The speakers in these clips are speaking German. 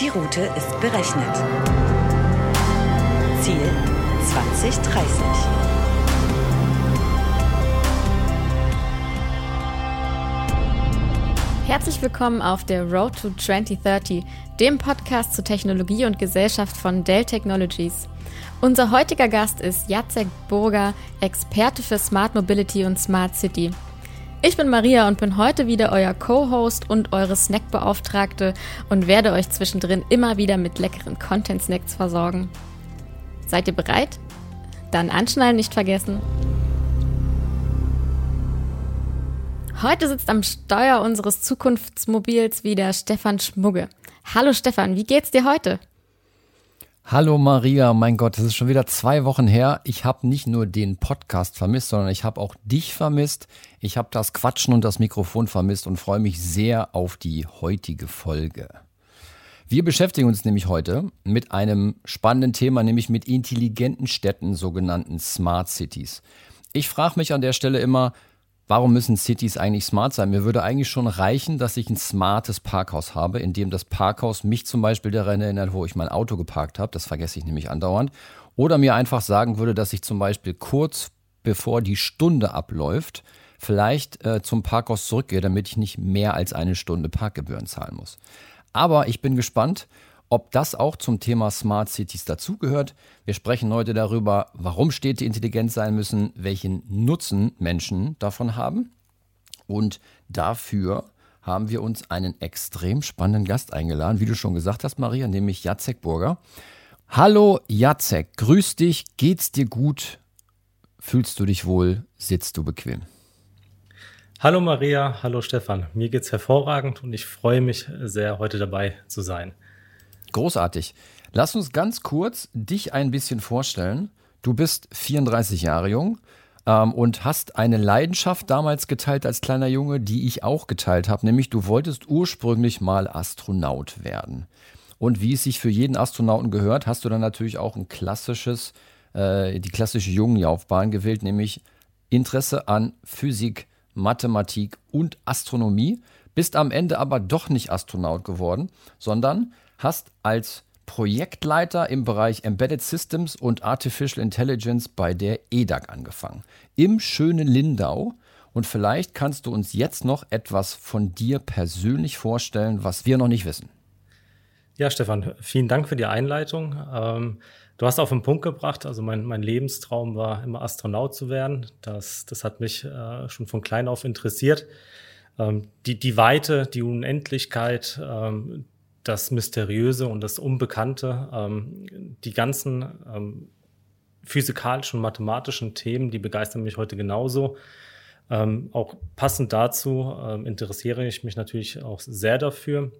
Die Route ist berechnet. Ziel 2030. Herzlich willkommen auf der Road to 2030, dem Podcast zu Technologie und Gesellschaft von Dell Technologies. Unser heutiger Gast ist Jacek Burger, Experte für Smart Mobility und Smart City. Ich bin Maria und bin heute wieder euer Co-Host und eure Snackbeauftragte und werde euch zwischendrin immer wieder mit leckeren Content-Snacks versorgen. Seid ihr bereit? Dann anschnallen nicht vergessen. Heute sitzt am Steuer unseres Zukunftsmobils wieder Stefan Schmugge. Hallo Stefan, wie geht's dir heute? Hallo Maria, mein Gott, es ist schon wieder zwei Wochen her. Ich habe nicht nur den Podcast vermisst, sondern ich habe auch dich vermisst. Ich habe das Quatschen und das Mikrofon vermisst und freue mich sehr auf die heutige Folge. Wir beschäftigen uns nämlich heute mit einem spannenden Thema, nämlich mit intelligenten Städten, sogenannten Smart Cities. Ich frage mich an der Stelle immer, Warum müssen Cities eigentlich smart sein? Mir würde eigentlich schon reichen, dass ich ein smartes Parkhaus habe, in dem das Parkhaus mich zum Beispiel daran erinnert, wo ich mein Auto geparkt habe. Das vergesse ich nämlich andauernd. Oder mir einfach sagen würde, dass ich zum Beispiel kurz bevor die Stunde abläuft, vielleicht äh, zum Parkhaus zurückgehe, damit ich nicht mehr als eine Stunde Parkgebühren zahlen muss. Aber ich bin gespannt, ob das auch zum Thema Smart Cities dazugehört. Wir sprechen heute darüber, warum Städte intelligent sein müssen, welchen Nutzen Menschen davon haben. Und dafür haben wir uns einen extrem spannenden Gast eingeladen, wie du schon gesagt hast, Maria, nämlich Jacek Burger. Hallo Jacek, grüß dich, geht's dir gut? Fühlst du dich wohl? Sitzt du bequem? Hallo Maria, hallo Stefan. Mir geht's hervorragend und ich freue mich sehr, heute dabei zu sein. Großartig. Lass uns ganz kurz dich ein bisschen vorstellen. Du bist 34 Jahre jung ähm, und hast eine Leidenschaft damals geteilt als kleiner Junge, die ich auch geteilt habe, nämlich du wolltest ursprünglich mal Astronaut werden. Und wie es sich für jeden Astronauten gehört, hast du dann natürlich auch ein klassisches, äh, die klassische Jungenlaufbahn gewählt, nämlich Interesse an Physik, Mathematik und Astronomie. Bist am Ende aber doch nicht Astronaut geworden, sondern hast als Projektleiter im Bereich Embedded Systems und Artificial Intelligence bei der EDAG angefangen. Im schönen Lindau. Und vielleicht kannst du uns jetzt noch etwas von dir persönlich vorstellen, was wir noch nicht wissen. Ja, Stefan, vielen Dank für die Einleitung. Ähm, du hast auf den Punkt gebracht, also mein, mein, Lebenstraum war immer Astronaut zu werden. Das, das hat mich äh, schon von klein auf interessiert. Ähm, die, die Weite, die Unendlichkeit, ähm, das Mysteriöse und das Unbekannte, ähm, die ganzen ähm, physikalischen und mathematischen Themen, die begeistern mich heute genauso. Ähm, auch passend dazu ähm, interessiere ich mich natürlich auch sehr dafür.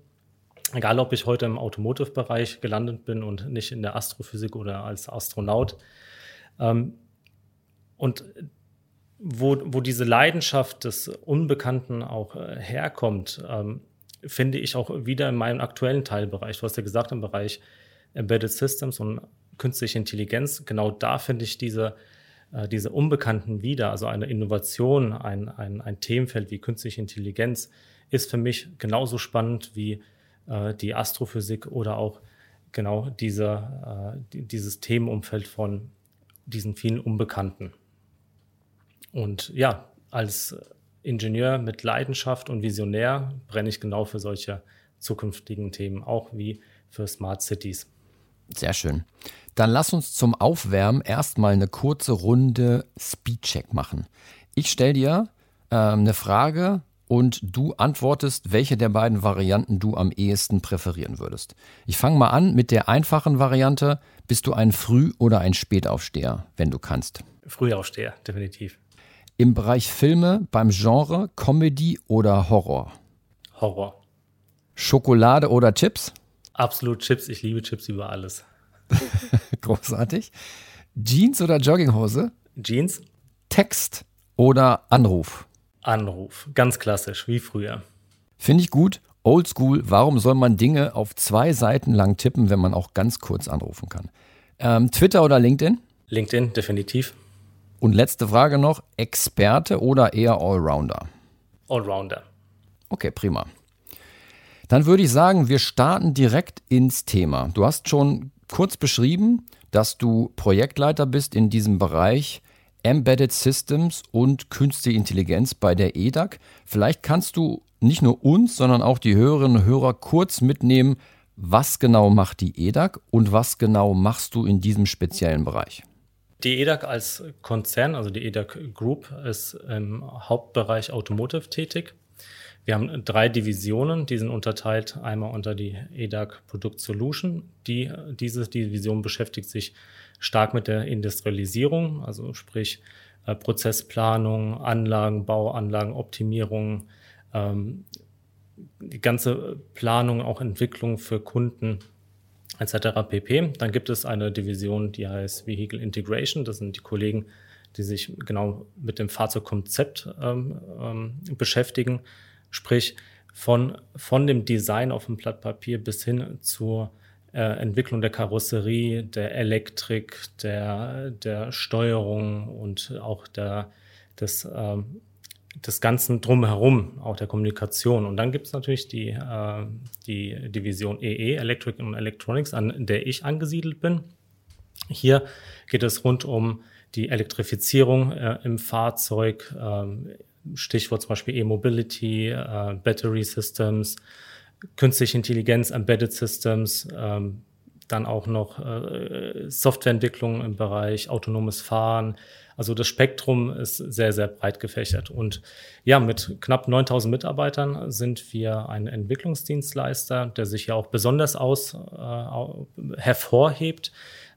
Egal, ob ich heute im Automotive-Bereich gelandet bin und nicht in der Astrophysik oder als Astronaut. Ähm, und wo, wo diese Leidenschaft des Unbekannten auch äh, herkommt, ähm, finde ich auch wieder in meinem aktuellen Teilbereich. Du hast ja gesagt, im Bereich Embedded Systems und künstliche Intelligenz, genau da finde ich diese, äh, diese Unbekannten wieder. Also eine Innovation, ein, ein, ein Themenfeld wie künstliche Intelligenz ist für mich genauso spannend wie äh, die Astrophysik oder auch genau diese, äh, dieses Themenumfeld von diesen vielen Unbekannten. Und ja, als Ingenieur mit Leidenschaft und Visionär brenne ich genau für solche zukünftigen Themen, auch wie für Smart Cities. Sehr schön. Dann lass uns zum Aufwärmen erstmal eine kurze Runde Speedcheck machen. Ich stelle dir äh, eine Frage und du antwortest, welche der beiden Varianten du am ehesten präferieren würdest. Ich fange mal an mit der einfachen Variante. Bist du ein Früh- oder ein Spätaufsteher, wenn du kannst? Frühaufsteher, definitiv. Im Bereich Filme, beim Genre, Comedy oder Horror? Horror. Schokolade oder Chips? Absolut Chips. Ich liebe Chips über alles. Großartig. Jeans oder Jogginghose? Jeans. Text oder Anruf? Anruf. Ganz klassisch, wie früher. Finde ich gut. Oldschool. Warum soll man Dinge auf zwei Seiten lang tippen, wenn man auch ganz kurz anrufen kann? Ähm, Twitter oder LinkedIn? LinkedIn, definitiv. Und letzte Frage noch, Experte oder eher Allrounder? Allrounder. Okay, prima. Dann würde ich sagen, wir starten direkt ins Thema. Du hast schon kurz beschrieben, dass du Projektleiter bist in diesem Bereich Embedded Systems und Künstliche Intelligenz bei der EDAC. Vielleicht kannst du nicht nur uns, sondern auch die Hörerinnen und Hörer kurz mitnehmen, was genau macht die EDAC und was genau machst du in diesem speziellen Bereich? Die EDAC als Konzern, also die EDAC Group, ist im Hauptbereich Automotive tätig. Wir haben drei Divisionen, die sind unterteilt einmal unter die EDAC Product Solution. Die, diese Division beschäftigt sich stark mit der Industrialisierung, also sprich äh, Prozessplanung, Anlagenbau, Anlagenoptimierung, ähm, die ganze Planung, auch Entwicklung für Kunden etc. pp. Dann gibt es eine Division, die heißt Vehicle Integration. Das sind die Kollegen, die sich genau mit dem Fahrzeugkonzept ähm, ähm, beschäftigen. Sprich, von, von dem Design auf dem Blatt Papier bis hin zur äh, Entwicklung der Karosserie, der Elektrik, der, der Steuerung und auch der, des, ähm, des Ganzen drumherum, auch der Kommunikation. Und dann gibt es natürlich die, äh, die Division EE, e, Electric and Electronics, an der ich angesiedelt bin. Hier geht es rund um die Elektrifizierung äh, im Fahrzeug, äh, Stichwort zum Beispiel E-Mobility, äh, Battery Systems, künstliche Intelligenz, Embedded Systems, ähm, dann auch noch äh, Softwareentwicklung im Bereich autonomes Fahren. Also das Spektrum ist sehr, sehr breit gefächert. Und ja, mit knapp 9000 Mitarbeitern sind wir ein Entwicklungsdienstleister, der sich ja auch besonders aus, äh, hervorhebt,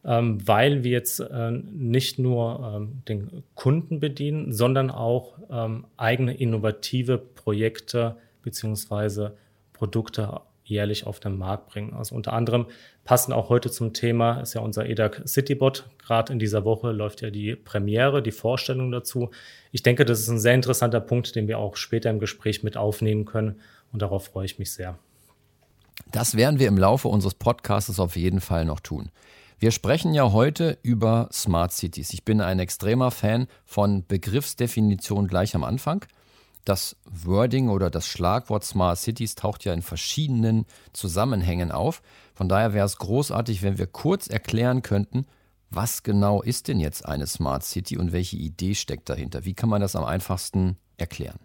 ähm, weil wir jetzt äh, nicht nur ähm, den Kunden bedienen, sondern auch ähm, eigene innovative Projekte beziehungsweise Produkte jährlich auf den Markt bringen. Also unter anderem passen auch heute zum Thema, ist ja unser EDAC Citybot. Gerade in dieser Woche läuft ja die Premiere, die Vorstellung dazu. Ich denke, das ist ein sehr interessanter Punkt, den wir auch später im Gespräch mit aufnehmen können. Und darauf freue ich mich sehr. Das werden wir im Laufe unseres Podcasts auf jeden Fall noch tun. Wir sprechen ja heute über Smart Cities. Ich bin ein extremer Fan von Begriffsdefinition gleich am Anfang. Das Wording oder das Schlagwort Smart Cities taucht ja in verschiedenen Zusammenhängen auf. Von daher wäre es großartig, wenn wir kurz erklären könnten, was genau ist denn jetzt eine Smart City und welche Idee steckt dahinter? Wie kann man das am einfachsten erklären?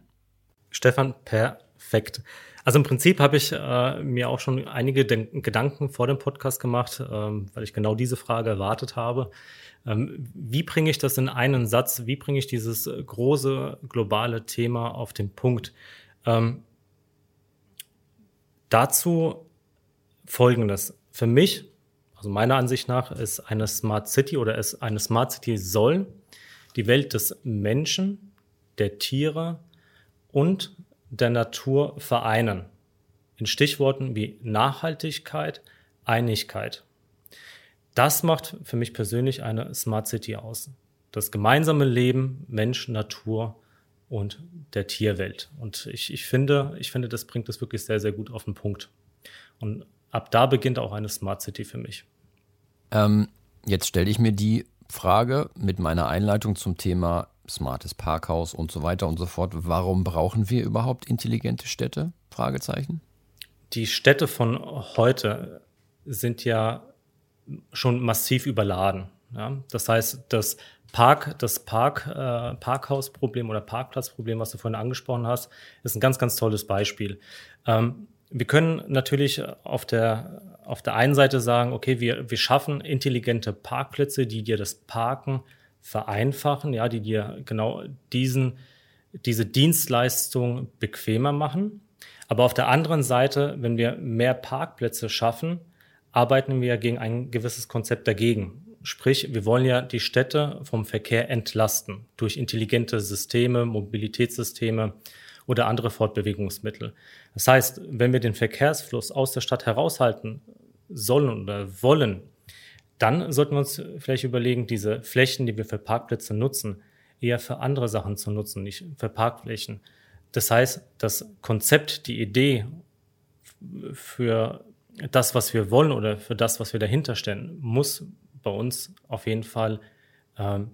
Stefan, perfekt. Also im Prinzip habe ich äh, mir auch schon einige Den Gedanken vor dem Podcast gemacht, ähm, weil ich genau diese Frage erwartet habe. Ähm, wie bringe ich das in einen Satz? Wie bringe ich dieses große globale Thema auf den Punkt? Ähm, dazu folgendes. Für mich, also meiner Ansicht nach, ist eine Smart City oder ist eine Smart City soll die Welt des Menschen, der Tiere und der Natur vereinen. In Stichworten wie Nachhaltigkeit, Einigkeit. Das macht für mich persönlich eine Smart City aus. Das gemeinsame Leben Mensch, Natur und der Tierwelt. Und ich, ich, finde, ich finde, das bringt es wirklich sehr, sehr gut auf den Punkt. Und ab da beginnt auch eine Smart City für mich. Ähm, jetzt stelle ich mir die Frage mit meiner Einleitung zum Thema smartes Parkhaus und so weiter und so fort. Warum brauchen wir überhaupt intelligente Städte? Fragezeichen. Die Städte von heute sind ja schon massiv überladen. Ja? Das heißt, das Park, das Park, äh, Parkhausproblem oder Parkplatzproblem, was du vorhin angesprochen hast, ist ein ganz, ganz tolles Beispiel. Ähm, wir können natürlich auf der, auf der einen Seite sagen, okay, wir, wir schaffen intelligente Parkplätze, die dir das Parken vereinfachen, ja, die dir genau diesen, diese Dienstleistung bequemer machen. Aber auf der anderen Seite, wenn wir mehr Parkplätze schaffen, arbeiten wir gegen ein gewisses Konzept dagegen. Sprich, wir wollen ja die Städte vom Verkehr entlasten durch intelligente Systeme, Mobilitätssysteme oder andere Fortbewegungsmittel. Das heißt, wenn wir den Verkehrsfluss aus der Stadt heraushalten sollen oder wollen, dann sollten wir uns vielleicht überlegen, diese Flächen, die wir für Parkplätze nutzen, eher für andere Sachen zu nutzen, nicht für Parkflächen. Das heißt, das Konzept, die Idee für das, was wir wollen oder für das, was wir dahinter stellen, muss bei uns auf jeden Fall ähm,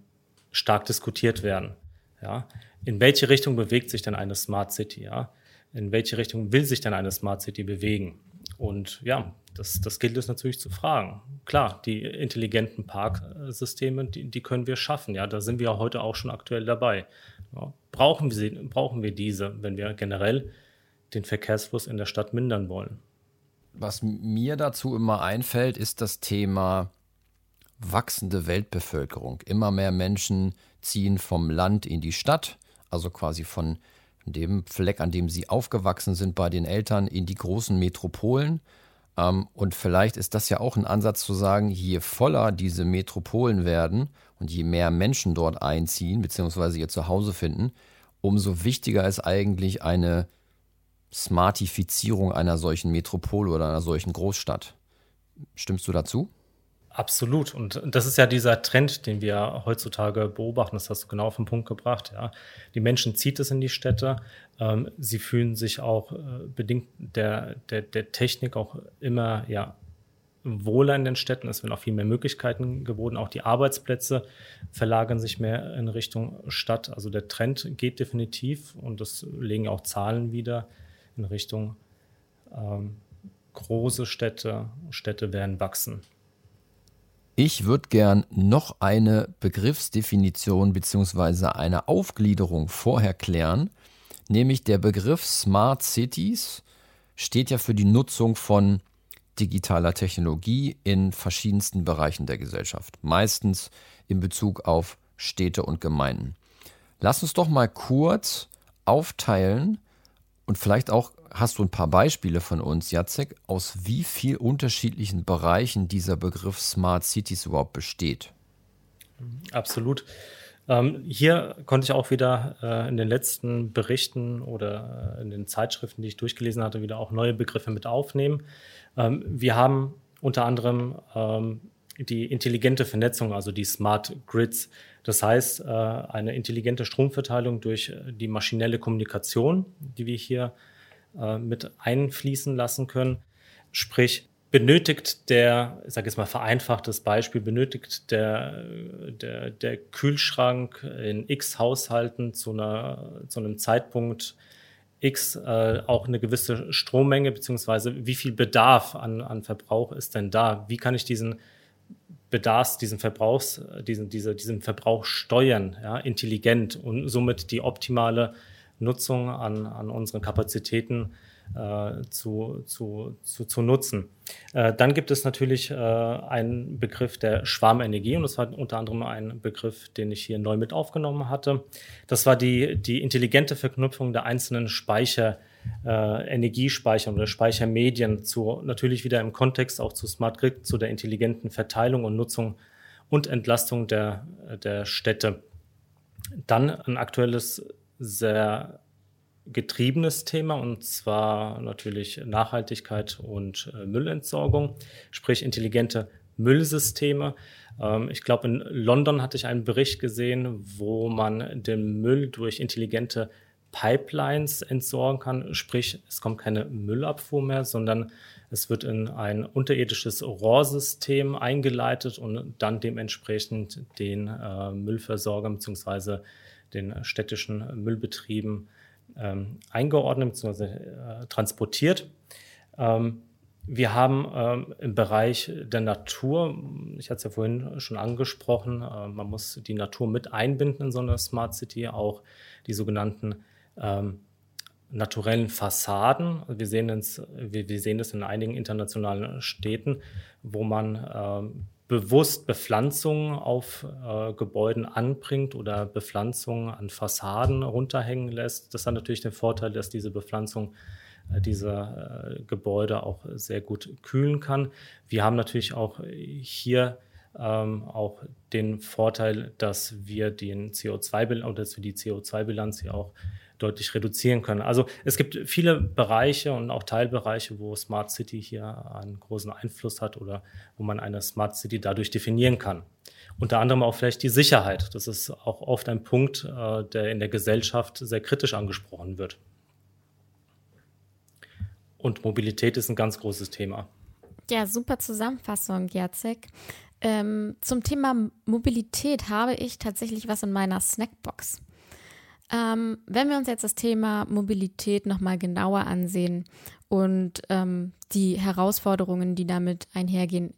stark diskutiert werden. Ja? In welche Richtung bewegt sich denn eine Smart City? Ja? in welche Richtung will sich denn eine Smart City bewegen? Und ja, das, das gilt es natürlich zu fragen. Klar, die intelligenten Parksysteme, die, die können wir schaffen. Ja, da sind wir heute auch schon aktuell dabei. Ja, brauchen, wir sie, brauchen wir diese, wenn wir generell den Verkehrsfluss in der Stadt mindern wollen? Was mir dazu immer einfällt, ist das Thema wachsende Weltbevölkerung. Immer mehr Menschen ziehen vom Land in die Stadt, also quasi von dem Fleck, an dem sie aufgewachsen sind bei den Eltern, in die großen Metropolen. Ähm, und vielleicht ist das ja auch ein Ansatz zu sagen, je voller diese Metropolen werden und je mehr Menschen dort einziehen, beziehungsweise ihr Zuhause finden, umso wichtiger ist eigentlich eine Smartifizierung einer solchen Metropole oder einer solchen Großstadt. Stimmst du dazu? Absolut. Und das ist ja dieser Trend, den wir heutzutage beobachten. Das hast du genau auf den Punkt gebracht. Ja. Die Menschen zieht es in die Städte. Ähm, sie fühlen sich auch äh, bedingt der, der, der Technik auch immer ja, wohler in den Städten. Es werden auch viel mehr Möglichkeiten geboten. Auch die Arbeitsplätze verlagern sich mehr in Richtung Stadt. Also der Trend geht definitiv und das legen auch Zahlen wieder in Richtung ähm, große Städte. Städte werden wachsen. Ich würde gern noch eine Begriffsdefinition bzw. eine Aufgliederung vorher klären, nämlich der Begriff Smart Cities steht ja für die Nutzung von digitaler Technologie in verschiedensten Bereichen der Gesellschaft, meistens in Bezug auf Städte und Gemeinden. Lass uns doch mal kurz aufteilen und vielleicht auch hast du ein paar Beispiele von uns, Jacek, aus wie vielen unterschiedlichen Bereichen dieser Begriff Smart Cities überhaupt besteht. Absolut. Ähm, hier konnte ich auch wieder äh, in den letzten Berichten oder äh, in den Zeitschriften, die ich durchgelesen hatte, wieder auch neue Begriffe mit aufnehmen. Ähm, wir haben unter anderem ähm, die intelligente Vernetzung, also die Smart Grids. Das heißt, äh, eine intelligente Stromverteilung durch äh, die maschinelle Kommunikation, die wir hier äh, mit einfließen lassen können. Sprich, benötigt der, ich sage jetzt mal vereinfachtes Beispiel, benötigt der, der, der Kühlschrank in x Haushalten zu, einer, zu einem Zeitpunkt X äh, auch eine gewisse Strommenge, beziehungsweise wie viel Bedarf an, an Verbrauch ist denn da? Wie kann ich diesen Bedarfs, diesen Verbrauchs, diesen, diese, diesen Verbrauch steuern, ja, intelligent und somit die optimale Nutzung an, an unseren Kapazitäten äh, zu, zu, zu, zu nutzen. Äh, dann gibt es natürlich äh, einen Begriff der Schwarmenergie und das war unter anderem ein Begriff, den ich hier neu mit aufgenommen hatte. Das war die, die intelligente Verknüpfung der einzelnen Speicher, äh, Energiespeicher oder Speichermedien zu, natürlich wieder im Kontext auch zu Smart Grid, zu der intelligenten Verteilung und Nutzung und Entlastung der, der Städte. Dann ein aktuelles sehr getriebenes Thema und zwar natürlich Nachhaltigkeit und äh, Müllentsorgung, sprich intelligente Müllsysteme. Ähm, ich glaube, in London hatte ich einen Bericht gesehen, wo man den Müll durch intelligente Pipelines entsorgen kann, sprich es kommt keine Müllabfuhr mehr, sondern es wird in ein unterirdisches Rohrsystem eingeleitet und dann dementsprechend den äh, Müllversorgern bzw den städtischen Müllbetrieben ähm, eingeordnet bzw. Äh, transportiert. Ähm, wir haben ähm, im Bereich der Natur, ich hatte es ja vorhin schon angesprochen, äh, man muss die Natur mit einbinden in so eine Smart City, auch die sogenannten ähm, naturellen Fassaden. Wir sehen, das, wir, wir, sehen das in einigen internationalen Städten, wo man ähm, bewusst Bepflanzungen auf äh, Gebäuden anbringt oder Bepflanzungen an Fassaden runterhängen lässt. Das hat natürlich den Vorteil, dass diese Bepflanzung äh, diese äh, Gebäude auch sehr gut kühlen kann. Wir haben natürlich auch hier ähm, auch den Vorteil, dass wir den CO2 oder dass wir die CO2-Bilanz hier auch deutlich reduzieren können. Also es gibt viele Bereiche und auch Teilbereiche, wo Smart City hier einen großen Einfluss hat oder wo man eine Smart City dadurch definieren kann. Unter anderem auch vielleicht die Sicherheit. Das ist auch oft ein Punkt, äh, der in der Gesellschaft sehr kritisch angesprochen wird. Und Mobilität ist ein ganz großes Thema. Ja, super Zusammenfassung, Jacek. Ähm, zum Thema Mobilität habe ich tatsächlich was in meiner Snackbox. Ähm, wenn wir uns jetzt das Thema Mobilität nochmal genauer ansehen und ähm, die Herausforderungen, die damit einhergehen.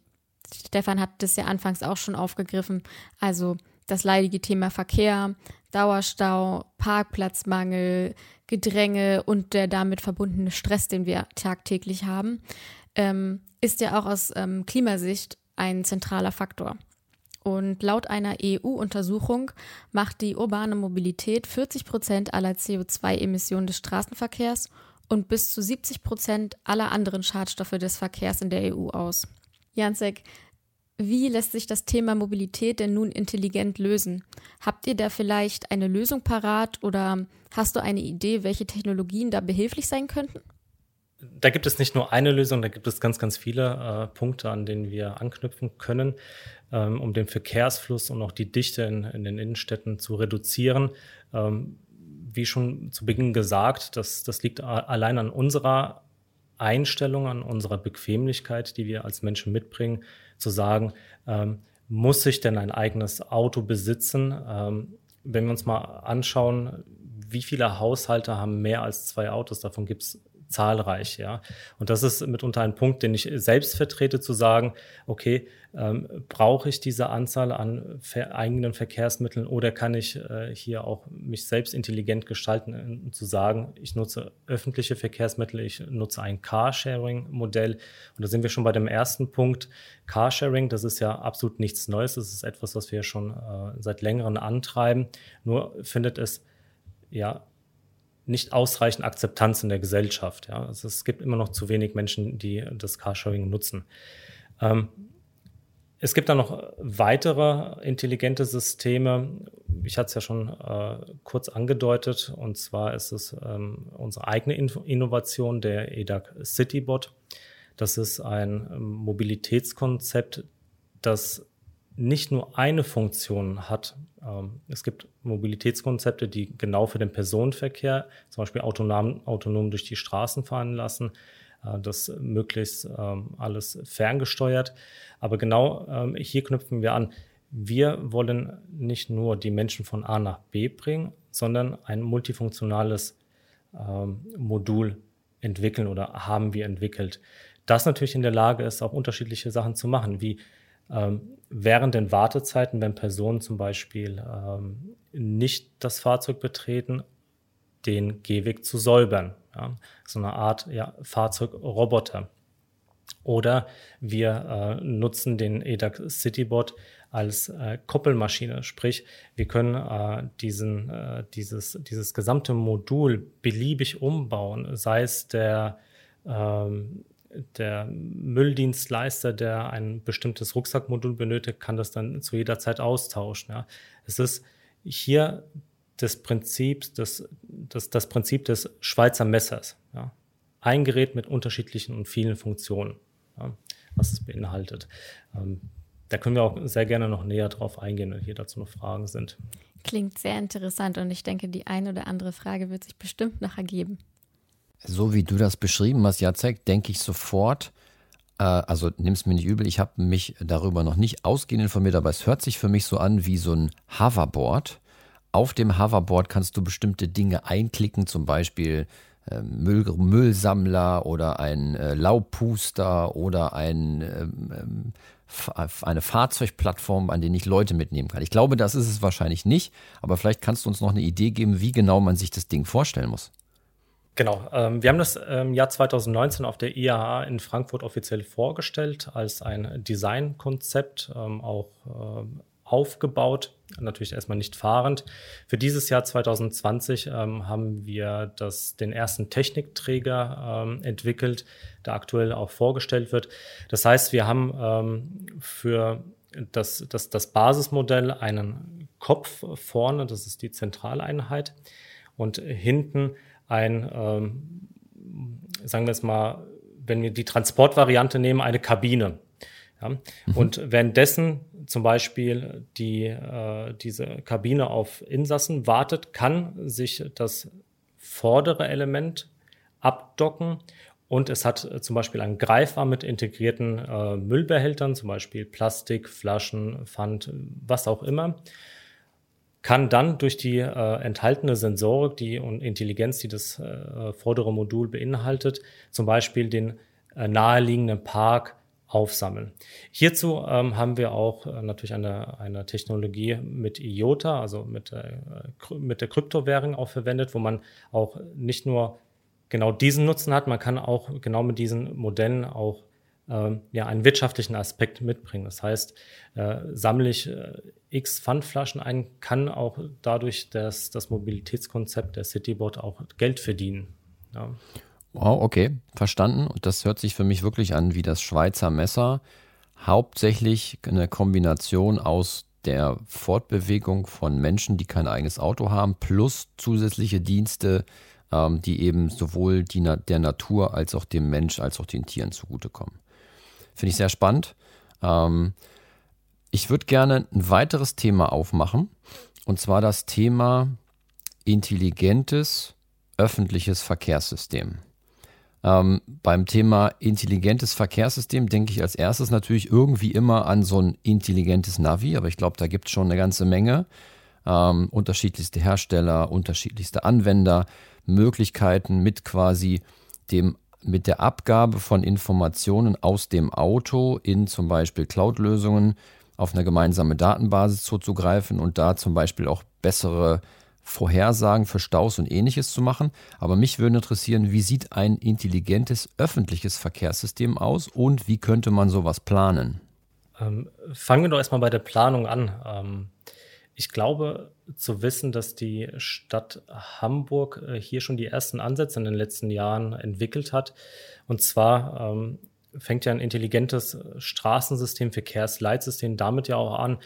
Stefan hat das ja anfangs auch schon aufgegriffen. Also das leidige Thema Verkehr, Dauerstau, Parkplatzmangel, Gedränge und der damit verbundene Stress, den wir tagtäglich haben, ähm, ist ja auch aus ähm, Klimasicht ein zentraler Faktor. Und laut einer EU-Untersuchung macht die urbane Mobilität 40 Prozent aller CO2-Emissionen des Straßenverkehrs und bis zu 70 Prozent aller anderen Schadstoffe des Verkehrs in der EU aus. Jansek, wie lässt sich das Thema Mobilität denn nun intelligent lösen? Habt ihr da vielleicht eine Lösung parat oder hast du eine Idee, welche Technologien da behilflich sein könnten? Da gibt es nicht nur eine Lösung, da gibt es ganz, ganz viele äh, Punkte, an denen wir anknüpfen können, ähm, um den Verkehrsfluss und auch die Dichte in, in den Innenstädten zu reduzieren. Ähm, wie schon zu Beginn gesagt, das, das liegt allein an unserer Einstellung, an unserer Bequemlichkeit, die wir als Menschen mitbringen, zu sagen, ähm, muss ich denn ein eigenes Auto besitzen? Ähm, wenn wir uns mal anschauen, wie viele Haushalte haben mehr als zwei Autos, davon gibt es zahlreich, ja. Und das ist mitunter ein Punkt, den ich selbst vertrete, zu sagen, okay, ähm, brauche ich diese Anzahl an ver eigenen Verkehrsmitteln oder kann ich äh, hier auch mich selbst intelligent gestalten äh, zu sagen, ich nutze öffentliche Verkehrsmittel, ich nutze ein Carsharing-Modell. Und da sind wir schon bei dem ersten Punkt. Carsharing, das ist ja absolut nichts Neues, das ist etwas, was wir schon äh, seit längerem antreiben. Nur findet es ja nicht ausreichend Akzeptanz in der Gesellschaft. Ja. Also es gibt immer noch zu wenig Menschen, die das Carsharing nutzen. Ähm, es gibt dann noch weitere intelligente Systeme. Ich hatte es ja schon äh, kurz angedeutet, und zwar ist es ähm, unsere eigene Innovation, der EDAC CityBot. Das ist ein Mobilitätskonzept, das nicht nur eine Funktion hat. Ähm, es gibt Mobilitätskonzepte, die genau für den Personenverkehr, zum Beispiel autonom, autonom durch die Straßen fahren lassen, äh, das möglichst ähm, alles ferngesteuert. Aber genau ähm, hier knüpfen wir an. Wir wollen nicht nur die Menschen von A nach B bringen, sondern ein multifunktionales Modul entwickeln oder haben wir entwickelt. Das natürlich in der Lage ist, auch unterschiedliche Sachen zu machen, wie ähm, während den Wartezeiten, wenn Personen zum Beispiel ähm, nicht das Fahrzeug betreten, den Gehweg zu säubern. Ja? So eine Art ja, Fahrzeugroboter. Oder wir äh, nutzen den EDAC Citybot als äh, Koppelmaschine, sprich, wir können äh, diesen, äh, dieses, dieses gesamte Modul beliebig umbauen, sei es der ähm, der Mülldienstleister, der ein bestimmtes Rucksackmodul benötigt, kann das dann zu jeder Zeit austauschen. Ja. Es ist hier das Prinzip, das, das, das Prinzip des Schweizer Messers. Ja. Ein Gerät mit unterschiedlichen und vielen Funktionen, ja, was es beinhaltet. Ähm, da können wir auch sehr gerne noch näher drauf eingehen, wenn hier dazu noch Fragen sind. Klingt sehr interessant und ich denke, die eine oder andere Frage wird sich bestimmt noch ergeben. So wie du das beschrieben hast, Jacek, denke ich sofort, äh, also nimm es mir nicht übel, ich habe mich darüber noch nicht ausgehend informiert, aber es hört sich für mich so an wie so ein Hoverboard. Auf dem Hoverboard kannst du bestimmte Dinge einklicken, zum Beispiel äh, Müll, Müllsammler oder ein äh, Laubpuster oder ein, ähm, ähm eine Fahrzeugplattform, an der ich Leute mitnehmen kann. Ich glaube, das ist es wahrscheinlich nicht, aber vielleicht kannst du uns noch eine Idee geben, wie genau man sich das Ding vorstellen muss. Genau, ähm, wir haben das im Jahr 2019 auf der IAA in Frankfurt offiziell vorgestellt als ein Designkonzept, ähm, auch ähm, aufgebaut, natürlich erstmal nicht fahrend. Für dieses Jahr 2020 ähm, haben wir das, den ersten Technikträger ähm, entwickelt, der aktuell auch vorgestellt wird. Das heißt, wir haben ähm, für das, das, das Basismodell einen Kopf vorne, das ist die Zentraleinheit, und hinten ein, ähm, sagen wir es mal, wenn wir die Transportvariante nehmen, eine Kabine. Ja? Mhm. Und währenddessen zum Beispiel die, äh, diese Kabine auf Insassen wartet, kann sich das vordere Element abdocken und es hat äh, zum Beispiel einen Greifarm mit integrierten äh, Müllbehältern, zum Beispiel Plastik, Flaschen, Pfand, was auch immer kann dann durch die äh, enthaltene Sensorik die und Intelligenz, die das äh, vordere Modul beinhaltet, zum Beispiel den äh, naheliegenden Park aufsammeln. Hierzu ähm, haben wir auch äh, natürlich eine, eine Technologie mit IOTA, also mit, äh, mit der Kryptowährung auch verwendet, wo man auch nicht nur genau diesen Nutzen hat, man kann auch genau mit diesen Modellen auch ja, einen wirtschaftlichen Aspekt mitbringen. Das heißt, äh, sammle ich äh, x Pfandflaschen ein, kann auch dadurch das, das Mobilitätskonzept der Citybot auch Geld verdienen. Ja. Wow, okay, verstanden. Und das hört sich für mich wirklich an wie das Schweizer Messer. Hauptsächlich eine Kombination aus der Fortbewegung von Menschen, die kein eigenes Auto haben, plus zusätzliche Dienste, ähm, die eben sowohl die, der Natur als auch dem Mensch als auch den Tieren zugutekommen. Finde ich sehr spannend. Ähm, ich würde gerne ein weiteres Thema aufmachen, und zwar das Thema intelligentes öffentliches Verkehrssystem. Ähm, beim Thema intelligentes Verkehrssystem denke ich als erstes natürlich irgendwie immer an so ein intelligentes Navi, aber ich glaube, da gibt es schon eine ganze Menge. Ähm, unterschiedlichste Hersteller, unterschiedlichste Anwender, Möglichkeiten mit quasi dem mit der Abgabe von Informationen aus dem Auto in zum Beispiel Cloud-Lösungen auf eine gemeinsame Datenbasis zuzugreifen und da zum Beispiel auch bessere Vorhersagen für Staus und ähnliches zu machen. Aber mich würde interessieren, wie sieht ein intelligentes öffentliches Verkehrssystem aus und wie könnte man sowas planen? Ähm, fangen wir doch erstmal bei der Planung an. Ähm, ich glaube zu wissen, dass die Stadt Hamburg äh, hier schon die ersten Ansätze in den letzten Jahren entwickelt hat. Und zwar ähm, fängt ja ein intelligentes Straßensystem, Verkehrsleitsystem damit ja auch an,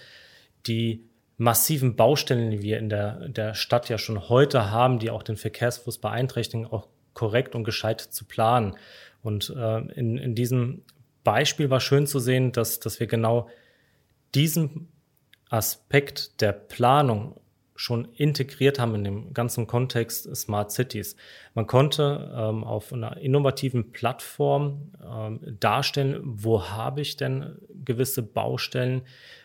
die massiven Baustellen, die wir in der, der Stadt ja schon heute haben, die auch den Verkehrsfluss beeinträchtigen, auch korrekt und gescheit zu planen. Und äh, in, in diesem Beispiel war schön zu sehen, dass, dass wir genau diesen Aspekt der Planung schon integriert haben in dem ganzen Kontext Smart Cities. Man konnte ähm, auf einer innovativen Plattform ähm, darstellen, wo habe ich denn gewisse Baustellen,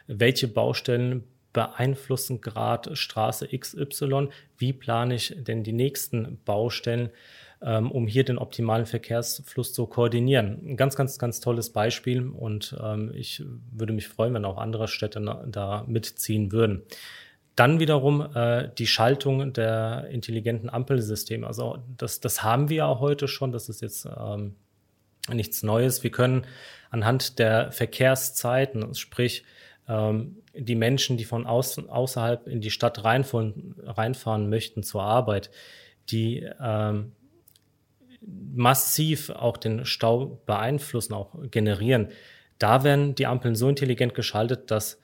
welche Baustellen beeinflussen gerade Straße XY, wie plane ich denn die nächsten Baustellen, ähm, um hier den optimalen Verkehrsfluss zu koordinieren. Ein ganz, ganz, ganz tolles Beispiel und ähm, ich würde mich freuen, wenn auch andere Städte da mitziehen würden. Dann wiederum äh, die Schaltung der intelligenten Ampelsysteme. Also das, das haben wir auch heute schon. Das ist jetzt ähm, nichts Neues. Wir können anhand der Verkehrszeiten, sprich ähm, die Menschen, die von außen, außerhalb in die Stadt reinfahren, reinfahren möchten zur Arbeit, die ähm, massiv auch den Stau beeinflussen, auch generieren. Da werden die Ampeln so intelligent geschaltet, dass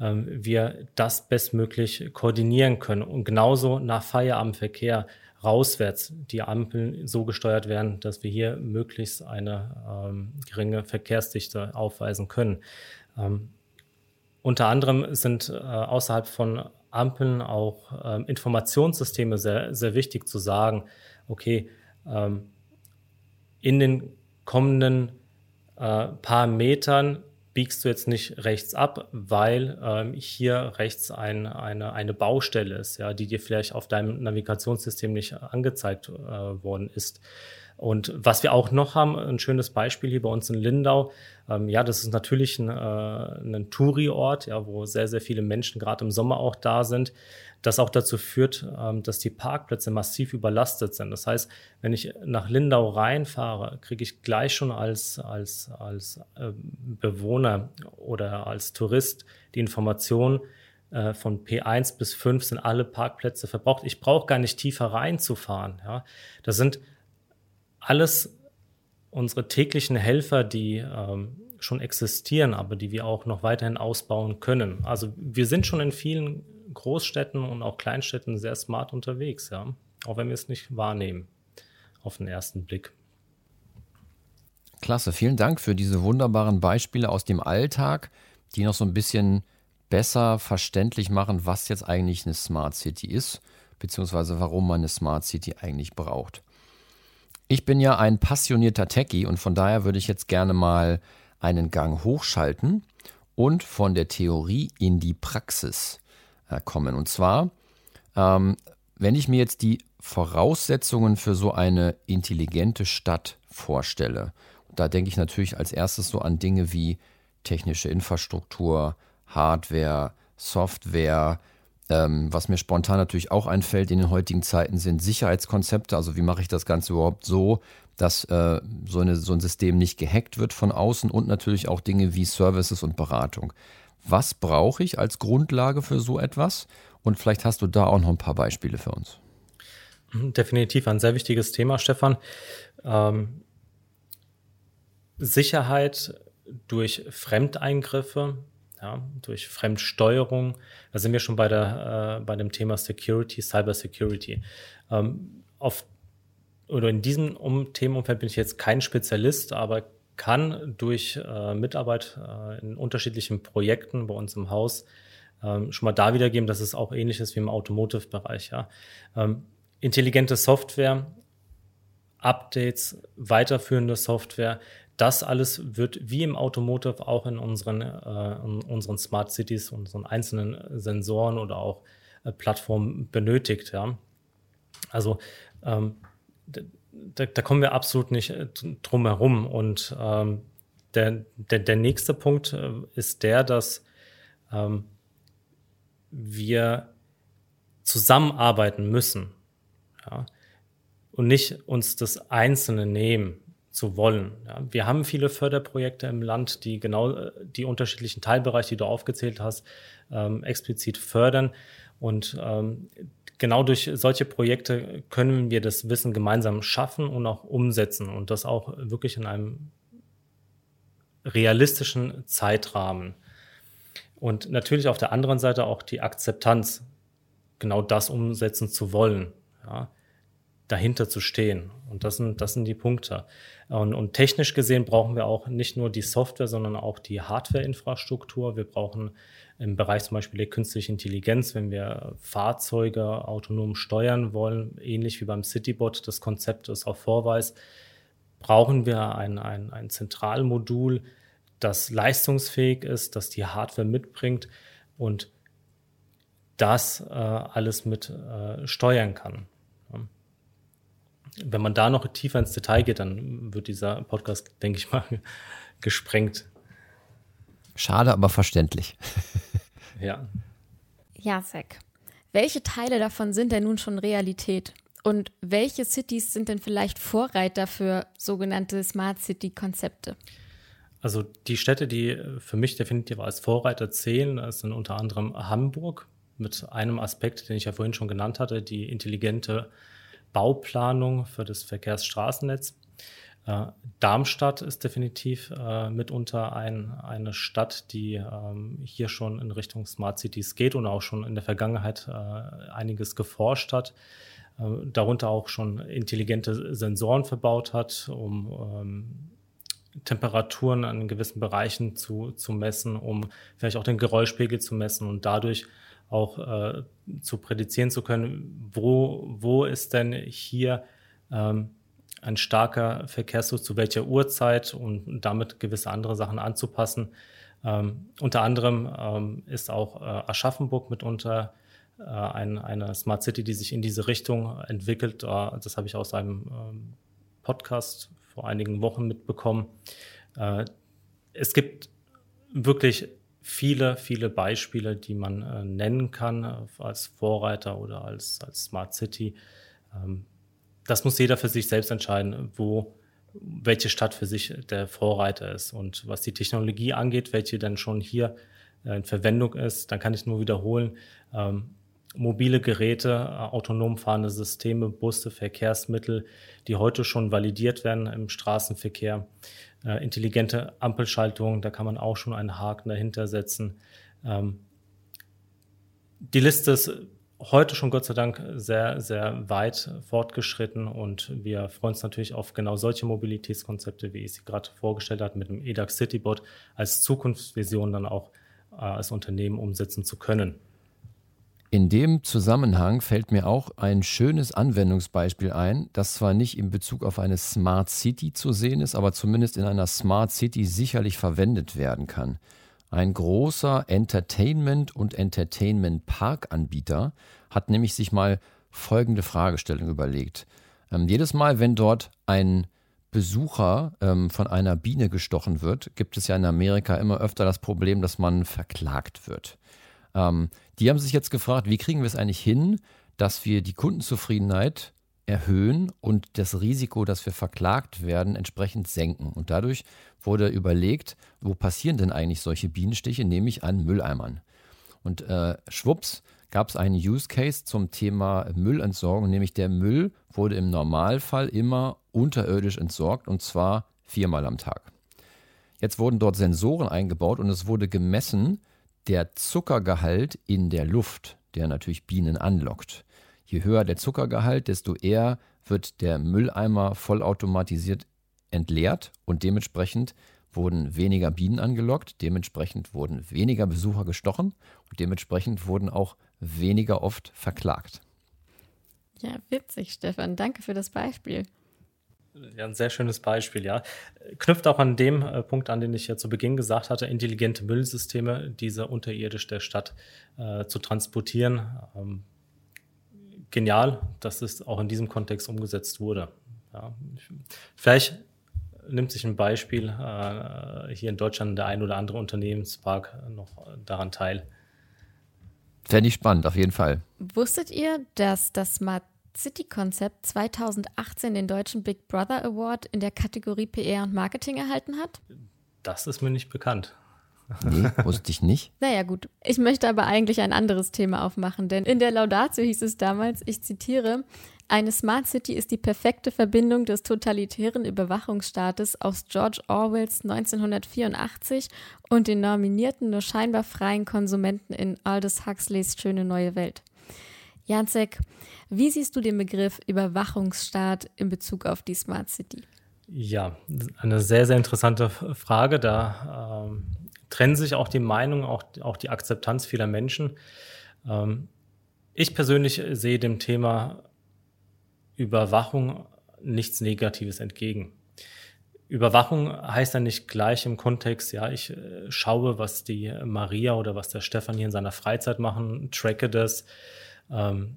ähm, wir das bestmöglich koordinieren können. Und genauso nach Feierabendverkehr rauswärts die Ampeln so gesteuert werden, dass wir hier möglichst eine ähm, geringe Verkehrsdichte aufweisen können. Ähm, unter anderem sind äh, außerhalb von Ampeln auch ähm, Informationssysteme sehr, sehr wichtig zu sagen, okay, ähm, in den kommenden äh, paar Metern biegst du jetzt nicht rechts ab, weil ähm, hier rechts ein, eine, eine Baustelle ist, ja, die dir vielleicht auf deinem Navigationssystem nicht angezeigt äh, worden ist. Und was wir auch noch haben, ein schönes Beispiel hier bei uns in Lindau, ähm, ja, das ist natürlich ein, äh, ein Touri-Ort, ja, wo sehr, sehr viele Menschen gerade im Sommer auch da sind, das auch dazu führt, ähm, dass die Parkplätze massiv überlastet sind. Das heißt, wenn ich nach Lindau reinfahre, kriege ich gleich schon als, als, als äh, Bewohner oder als Tourist die Information, äh, von P1 bis 5 sind alle Parkplätze verbraucht. Ich brauche gar nicht tiefer reinzufahren. Ja. Das sind alles unsere täglichen Helfer, die ähm, schon existieren, aber die wir auch noch weiterhin ausbauen können. Also wir sind schon in vielen Großstädten und auch Kleinstädten sehr smart unterwegs, ja. Auch wenn wir es nicht wahrnehmen auf den ersten Blick. Klasse, vielen Dank für diese wunderbaren Beispiele aus dem Alltag, die noch so ein bisschen besser verständlich machen, was jetzt eigentlich eine Smart City ist, beziehungsweise warum man eine Smart City eigentlich braucht. Ich bin ja ein passionierter Techie und von daher würde ich jetzt gerne mal einen Gang hochschalten und von der Theorie in die Praxis äh, kommen. Und zwar, ähm, wenn ich mir jetzt die Voraussetzungen für so eine intelligente Stadt vorstelle, da denke ich natürlich als erstes so an Dinge wie technische Infrastruktur, Hardware, Software. Ähm, was mir spontan natürlich auch einfällt in den heutigen Zeiten sind Sicherheitskonzepte. Also wie mache ich das Ganze überhaupt so, dass äh, so, eine, so ein System nicht gehackt wird von außen und natürlich auch Dinge wie Services und Beratung. Was brauche ich als Grundlage für so etwas? Und vielleicht hast du da auch noch ein paar Beispiele für uns. Definitiv ein sehr wichtiges Thema, Stefan. Ähm, Sicherheit durch Fremdeingriffe, ja, durch Fremdsteuerung. Da sind wir schon bei, der, äh, bei dem Thema Security, Cyber Security. Ähm, auf, oder in diesem um Themenumfeld bin ich jetzt kein Spezialist, aber kann durch äh, Mitarbeit äh, in unterschiedlichen Projekten bei uns im Haus ähm, schon mal da wiedergeben, dass es auch ähnlich ist wie im Automotive-Bereich. Ja. Ähm, intelligente Software, Updates, weiterführende Software, das alles wird wie im Automotive auch in unseren, äh, in unseren Smart Cities, unseren einzelnen Sensoren oder auch äh, Plattformen benötigt. Ja. Also ähm, da, da, kommen wir absolut nicht äh, drum herum. Und ähm, der, der, der nächste Punkt äh, ist der, dass ähm, wir zusammenarbeiten müssen ja, und nicht uns das Einzelne nehmen zu wollen. Ja. Wir haben viele Förderprojekte im Land, die genau äh, die unterschiedlichen Teilbereiche, die du aufgezählt hast, ähm, explizit fördern. Und ähm, genau durch solche Projekte können wir das Wissen gemeinsam schaffen und auch umsetzen und das auch wirklich in einem realistischen Zeitrahmen. Und natürlich auf der anderen Seite auch die Akzeptanz, genau das umsetzen zu wollen. Ja dahinter zu stehen. Und das sind, das sind die Punkte. Und, und technisch gesehen brauchen wir auch nicht nur die Software, sondern auch die Hardware-Infrastruktur. Wir brauchen im Bereich zum Beispiel der künstlichen Intelligenz, wenn wir Fahrzeuge autonom steuern wollen, ähnlich wie beim Citybot, das Konzept ist auf Vorweis, brauchen wir ein, ein, ein Zentralmodul, das leistungsfähig ist, das die Hardware mitbringt und das äh, alles mit äh, steuern kann wenn man da noch tiefer ins Detail geht, dann wird dieser Podcast, denke ich mal, gesprengt. Schade, aber verständlich. ja. Ja, Zack. Welche Teile davon sind denn nun schon Realität? Und welche Cities sind denn vielleicht Vorreiter für sogenannte Smart City-Konzepte? Also die Städte, die für mich definitiv als Vorreiter zählen, sind unter anderem Hamburg mit einem Aspekt, den ich ja vorhin schon genannt hatte, die intelligente Bauplanung für das Verkehrsstraßennetz. Äh, Darmstadt ist definitiv äh, mitunter ein, eine Stadt, die ähm, hier schon in Richtung Smart Cities geht und auch schon in der Vergangenheit äh, einiges geforscht hat, äh, darunter auch schon intelligente Sensoren verbaut hat, um ähm, Temperaturen an gewissen Bereichen zu, zu messen, um vielleicht auch den Geräuschpegel zu messen und dadurch auch äh, zu prädizieren zu können, wo, wo ist denn hier ähm, ein starker Verkehrsfluss zu welcher Uhrzeit und damit gewisse andere Sachen anzupassen. Ähm, unter anderem ähm, ist auch äh, Aschaffenburg mitunter äh, ein, eine Smart City, die sich in diese Richtung entwickelt. Äh, das habe ich aus einem ähm, Podcast vor einigen Wochen mitbekommen. Äh, es gibt wirklich viele, viele Beispiele, die man äh, nennen kann äh, als Vorreiter oder als, als Smart City. Ähm, das muss jeder für sich selbst entscheiden, wo welche Stadt für sich der Vorreiter ist. Und was die Technologie angeht, welche dann schon hier äh, in Verwendung ist, dann kann ich nur wiederholen, ähm, mobile Geräte, äh, autonom fahrende Systeme, Busse, Verkehrsmittel, die heute schon validiert werden im Straßenverkehr, äh, intelligente Ampelschaltungen, da kann man auch schon einen Haken dahinter setzen. Ähm, die Liste ist heute schon Gott sei Dank sehr, sehr weit fortgeschritten und wir freuen uns natürlich auf genau solche Mobilitätskonzepte, wie ich sie gerade vorgestellt habe, mit dem EDAX Citybot als Zukunftsvision dann auch äh, als Unternehmen umsetzen zu können. In dem Zusammenhang fällt mir auch ein schönes Anwendungsbeispiel ein, das zwar nicht in Bezug auf eine Smart City zu sehen ist, aber zumindest in einer Smart City sicherlich verwendet werden kann. Ein großer Entertainment- und Entertainment-Park-Anbieter hat nämlich sich mal folgende Fragestellung überlegt. Ähm, jedes Mal, wenn dort ein Besucher ähm, von einer Biene gestochen wird, gibt es ja in Amerika immer öfter das Problem, dass man verklagt wird. Ähm, die haben sich jetzt gefragt, wie kriegen wir es eigentlich hin, dass wir die Kundenzufriedenheit erhöhen und das Risiko, dass wir verklagt werden, entsprechend senken. Und dadurch wurde überlegt, wo passieren denn eigentlich solche Bienenstiche, nämlich an Mülleimern. Und äh, schwupps gab es einen Use Case zum Thema Müllentsorgung, nämlich der Müll wurde im Normalfall immer unterirdisch entsorgt und zwar viermal am Tag. Jetzt wurden dort Sensoren eingebaut und es wurde gemessen der Zuckergehalt in der Luft, der natürlich Bienen anlockt. Je höher der Zuckergehalt, desto eher wird der Mülleimer vollautomatisiert entleert und dementsprechend wurden weniger Bienen angelockt, dementsprechend wurden weniger Besucher gestochen und dementsprechend wurden auch weniger oft verklagt. Ja, witzig, Stefan. Danke für das Beispiel. Ja, ein sehr schönes Beispiel, ja. Knüpft auch an dem äh, Punkt an, den ich ja zu Beginn gesagt hatte, intelligente Müllsysteme, diese unterirdisch der Stadt äh, zu transportieren. Ähm, genial, dass es auch in diesem Kontext umgesetzt wurde. Ja. Vielleicht nimmt sich ein Beispiel äh, hier in Deutschland der ein oder andere Unternehmenspark noch daran teil. Fände ich spannend, auf jeden Fall. Wusstet ihr, dass das Smart City-Konzept 2018 den deutschen Big Brother Award in der Kategorie PR und Marketing erhalten hat? Das ist mir nicht bekannt. Nee, wusste ich nicht. naja, gut. Ich möchte aber eigentlich ein anderes Thema aufmachen, denn in der Laudatio hieß es damals, ich zitiere, eine Smart City ist die perfekte Verbindung des totalitären Überwachungsstaates aus George Orwells 1984 und den nominierten, nur scheinbar freien Konsumenten in Aldous Huxleys Schöne neue Welt. Jacek, wie siehst du den Begriff Überwachungsstaat in Bezug auf die Smart City? Ja, eine sehr, sehr interessante Frage. Da ähm, trennen sich auch die Meinungen, auch, auch die Akzeptanz vieler Menschen. Ähm, ich persönlich sehe dem Thema Überwachung nichts Negatives entgegen. Überwachung heißt ja nicht gleich im Kontext, ja, ich äh, schaue, was die Maria oder was der Stefan hier in seiner Freizeit machen, tracke das, ähm,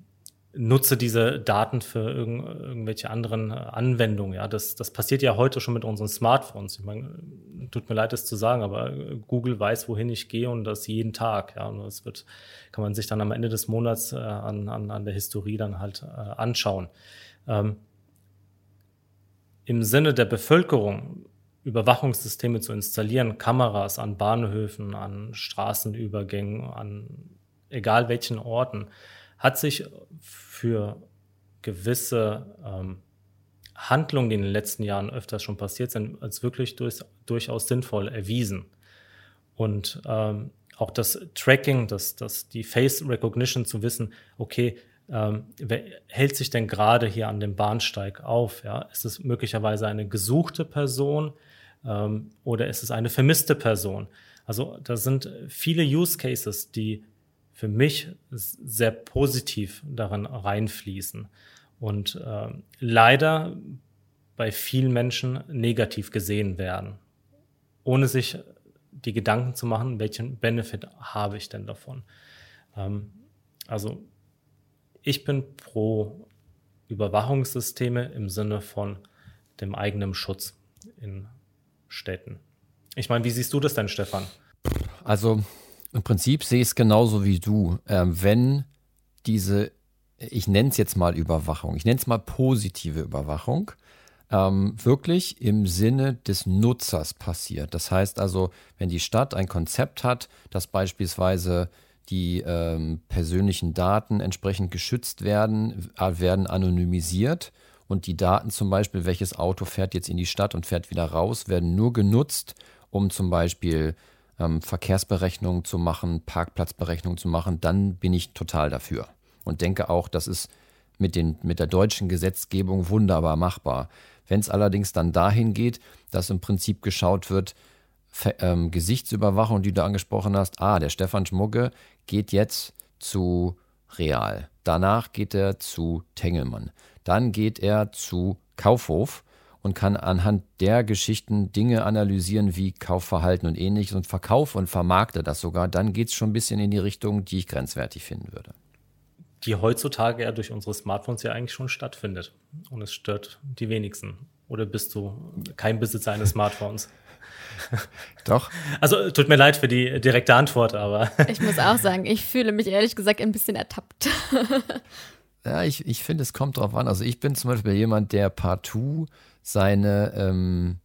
nutze diese Daten für irgend, irgendwelche anderen äh, Anwendungen. Ja, das, das passiert ja heute schon mit unseren Smartphones. Ich meine, tut mir leid, das zu sagen, aber Google weiß, wohin ich gehe und das jeden Tag. Ja, und das wird, kann man sich dann am Ende des Monats äh, an, an, an der Historie dann halt äh, anschauen. Ähm, Im Sinne der Bevölkerung Überwachungssysteme zu installieren, Kameras an Bahnhöfen, an Straßenübergängen, an egal welchen Orten, hat sich für gewisse ähm, Handlungen, die in den letzten Jahren öfters schon passiert sind, als wirklich durch, durchaus sinnvoll erwiesen. Und ähm, auch das Tracking, das, das, die Face Recognition zu wissen, okay, ähm, wer hält sich denn gerade hier an dem Bahnsteig auf? Ja? Ist es möglicherweise eine gesuchte Person ähm, oder ist es eine vermisste Person? Also da sind viele Use Cases, die für mich sehr positiv daran reinfließen und äh, leider bei vielen Menschen negativ gesehen werden, ohne sich die Gedanken zu machen, welchen Benefit habe ich denn davon. Ähm, also ich bin pro Überwachungssysteme im Sinne von dem eigenen Schutz in Städten. Ich meine, wie siehst du das denn, Stefan? Also im Prinzip sehe ich es genauso wie du. Ähm, wenn diese, ich nenne es jetzt mal Überwachung, ich nenne es mal positive Überwachung, ähm, wirklich im Sinne des Nutzers passiert. Das heißt also, wenn die Stadt ein Konzept hat, dass beispielsweise die ähm, persönlichen Daten entsprechend geschützt werden, äh, werden anonymisiert und die Daten zum Beispiel, welches Auto fährt jetzt in die Stadt und fährt wieder raus, werden nur genutzt, um zum Beispiel ähm, Verkehrsberechnungen zu machen, Parkplatzberechnungen zu machen, dann bin ich total dafür. Und denke auch, das ist mit, den, mit der deutschen Gesetzgebung wunderbar machbar. Wenn es allerdings dann dahin geht, dass im Prinzip geschaut wird, ähm, Gesichtsüberwachung, die du angesprochen hast, ah, der Stefan Schmucke geht jetzt zu Real. Danach geht er zu Tengelmann. Dann geht er zu Kaufhof und kann anhand der Geschichten Dinge analysieren wie Kaufverhalten und ähnliches und verkaufe und vermarkte das sogar, dann geht es schon ein bisschen in die Richtung, die ich grenzwertig finden würde. Die heutzutage ja durch unsere Smartphones ja eigentlich schon stattfindet. Und es stört die wenigsten. Oder bist du kein Besitzer eines Smartphones? Doch. Also tut mir leid für die direkte Antwort, aber. Ich muss auch sagen, ich fühle mich ehrlich gesagt ein bisschen ertappt. Ja, ich, ich finde, es kommt drauf an. Also ich bin zum Beispiel jemand, der partout seine, ähm,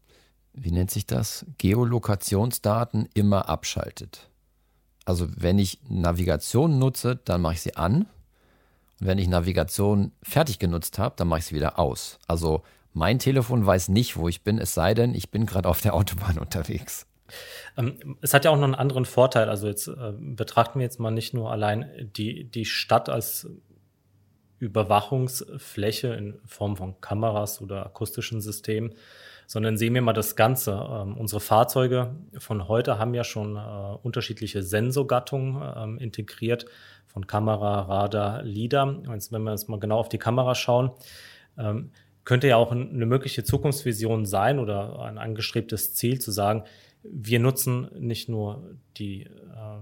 wie nennt sich das, Geolokationsdaten immer abschaltet. Also wenn ich Navigation nutze, dann mache ich sie an. Und wenn ich Navigation fertig genutzt habe, dann mache ich sie wieder aus. Also mein Telefon weiß nicht, wo ich bin, es sei denn, ich bin gerade auf der Autobahn unterwegs. Ähm, es hat ja auch noch einen anderen Vorteil. Also jetzt äh, betrachten wir jetzt mal nicht nur allein die, die Stadt als Überwachungsfläche in Form von Kameras oder akustischen Systemen, sondern sehen wir mal das Ganze. Ähm, unsere Fahrzeuge von heute haben ja schon äh, unterschiedliche Sensorgattungen ähm, integriert, von Kamera, Radar, LIDAR. Also wenn wir jetzt mal genau auf die Kamera schauen, ähm, könnte ja auch eine mögliche Zukunftsvision sein oder ein angestrebtes Ziel zu sagen, wir nutzen nicht nur die äh,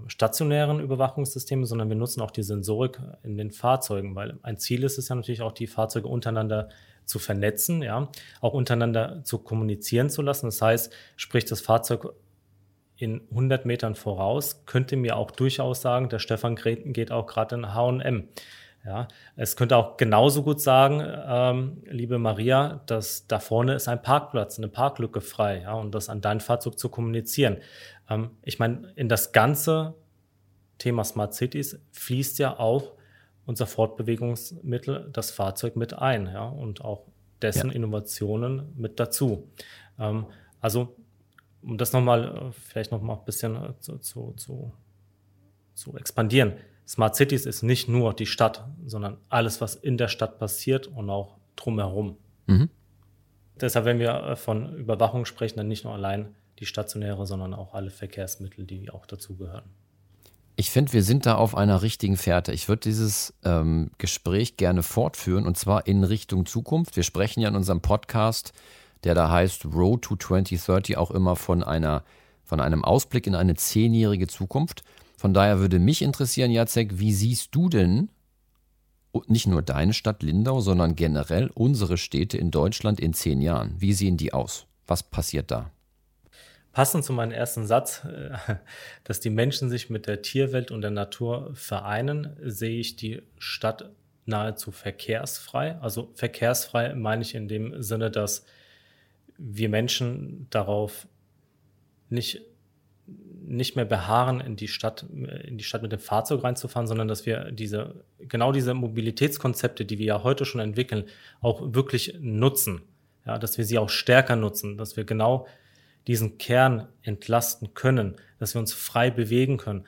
stationären Überwachungssysteme, sondern wir nutzen auch die Sensorik in den Fahrzeugen, weil ein Ziel ist es ja natürlich auch, die Fahrzeuge untereinander zu vernetzen, ja, auch untereinander zu kommunizieren zu lassen. Das heißt, sprich das Fahrzeug in 100 Metern voraus, könnte mir auch durchaus sagen, der Stefan Greten geht auch gerade in H&M. Ja, es könnte auch genauso gut sagen, ähm, liebe Maria, dass da vorne ist ein Parkplatz, eine Parklücke frei, ja, und das an dein Fahrzeug zu kommunizieren. Ähm, ich meine, in das ganze Thema Smart Cities fließt ja auch unser Fortbewegungsmittel, das Fahrzeug mit ein, ja, und auch dessen ja. Innovationen mit dazu. Ähm, also, um das nochmal, äh, vielleicht nochmal ein bisschen äh, zu, zu, zu, zu expandieren Smart Cities ist nicht nur die Stadt, sondern alles, was in der Stadt passiert und auch drumherum. Mhm. Deshalb, wenn wir äh, von Überwachung sprechen, dann nicht nur allein die stationäre, sondern auch alle Verkehrsmittel, die auch dazugehören. Ich finde, wir sind da auf einer richtigen Fährte. Ich würde dieses ähm, Gespräch gerne fortführen und zwar in Richtung Zukunft. Wir sprechen ja in unserem Podcast, der da heißt Road to 2030, auch immer von einer von einem Ausblick in eine zehnjährige Zukunft. Von daher würde mich interessieren, Jacek, wie siehst du denn nicht nur deine Stadt Lindau, sondern generell unsere Städte in Deutschland in zehn Jahren? Wie sehen die aus? Was passiert da? Passend zu meinem ersten Satz, äh, dass die Menschen sich mit der Tierwelt und der Natur vereinen, sehe ich die Stadt nahezu verkehrsfrei. Also verkehrsfrei meine ich in dem Sinne, dass wir Menschen darauf nicht nicht mehr beharren, in die Stadt, in die Stadt mit dem Fahrzeug reinzufahren, sondern dass wir diese, genau diese Mobilitätskonzepte, die wir ja heute schon entwickeln, auch wirklich nutzen. Ja, dass wir sie auch stärker nutzen, dass wir genau diesen Kern entlasten können, dass wir uns frei bewegen können,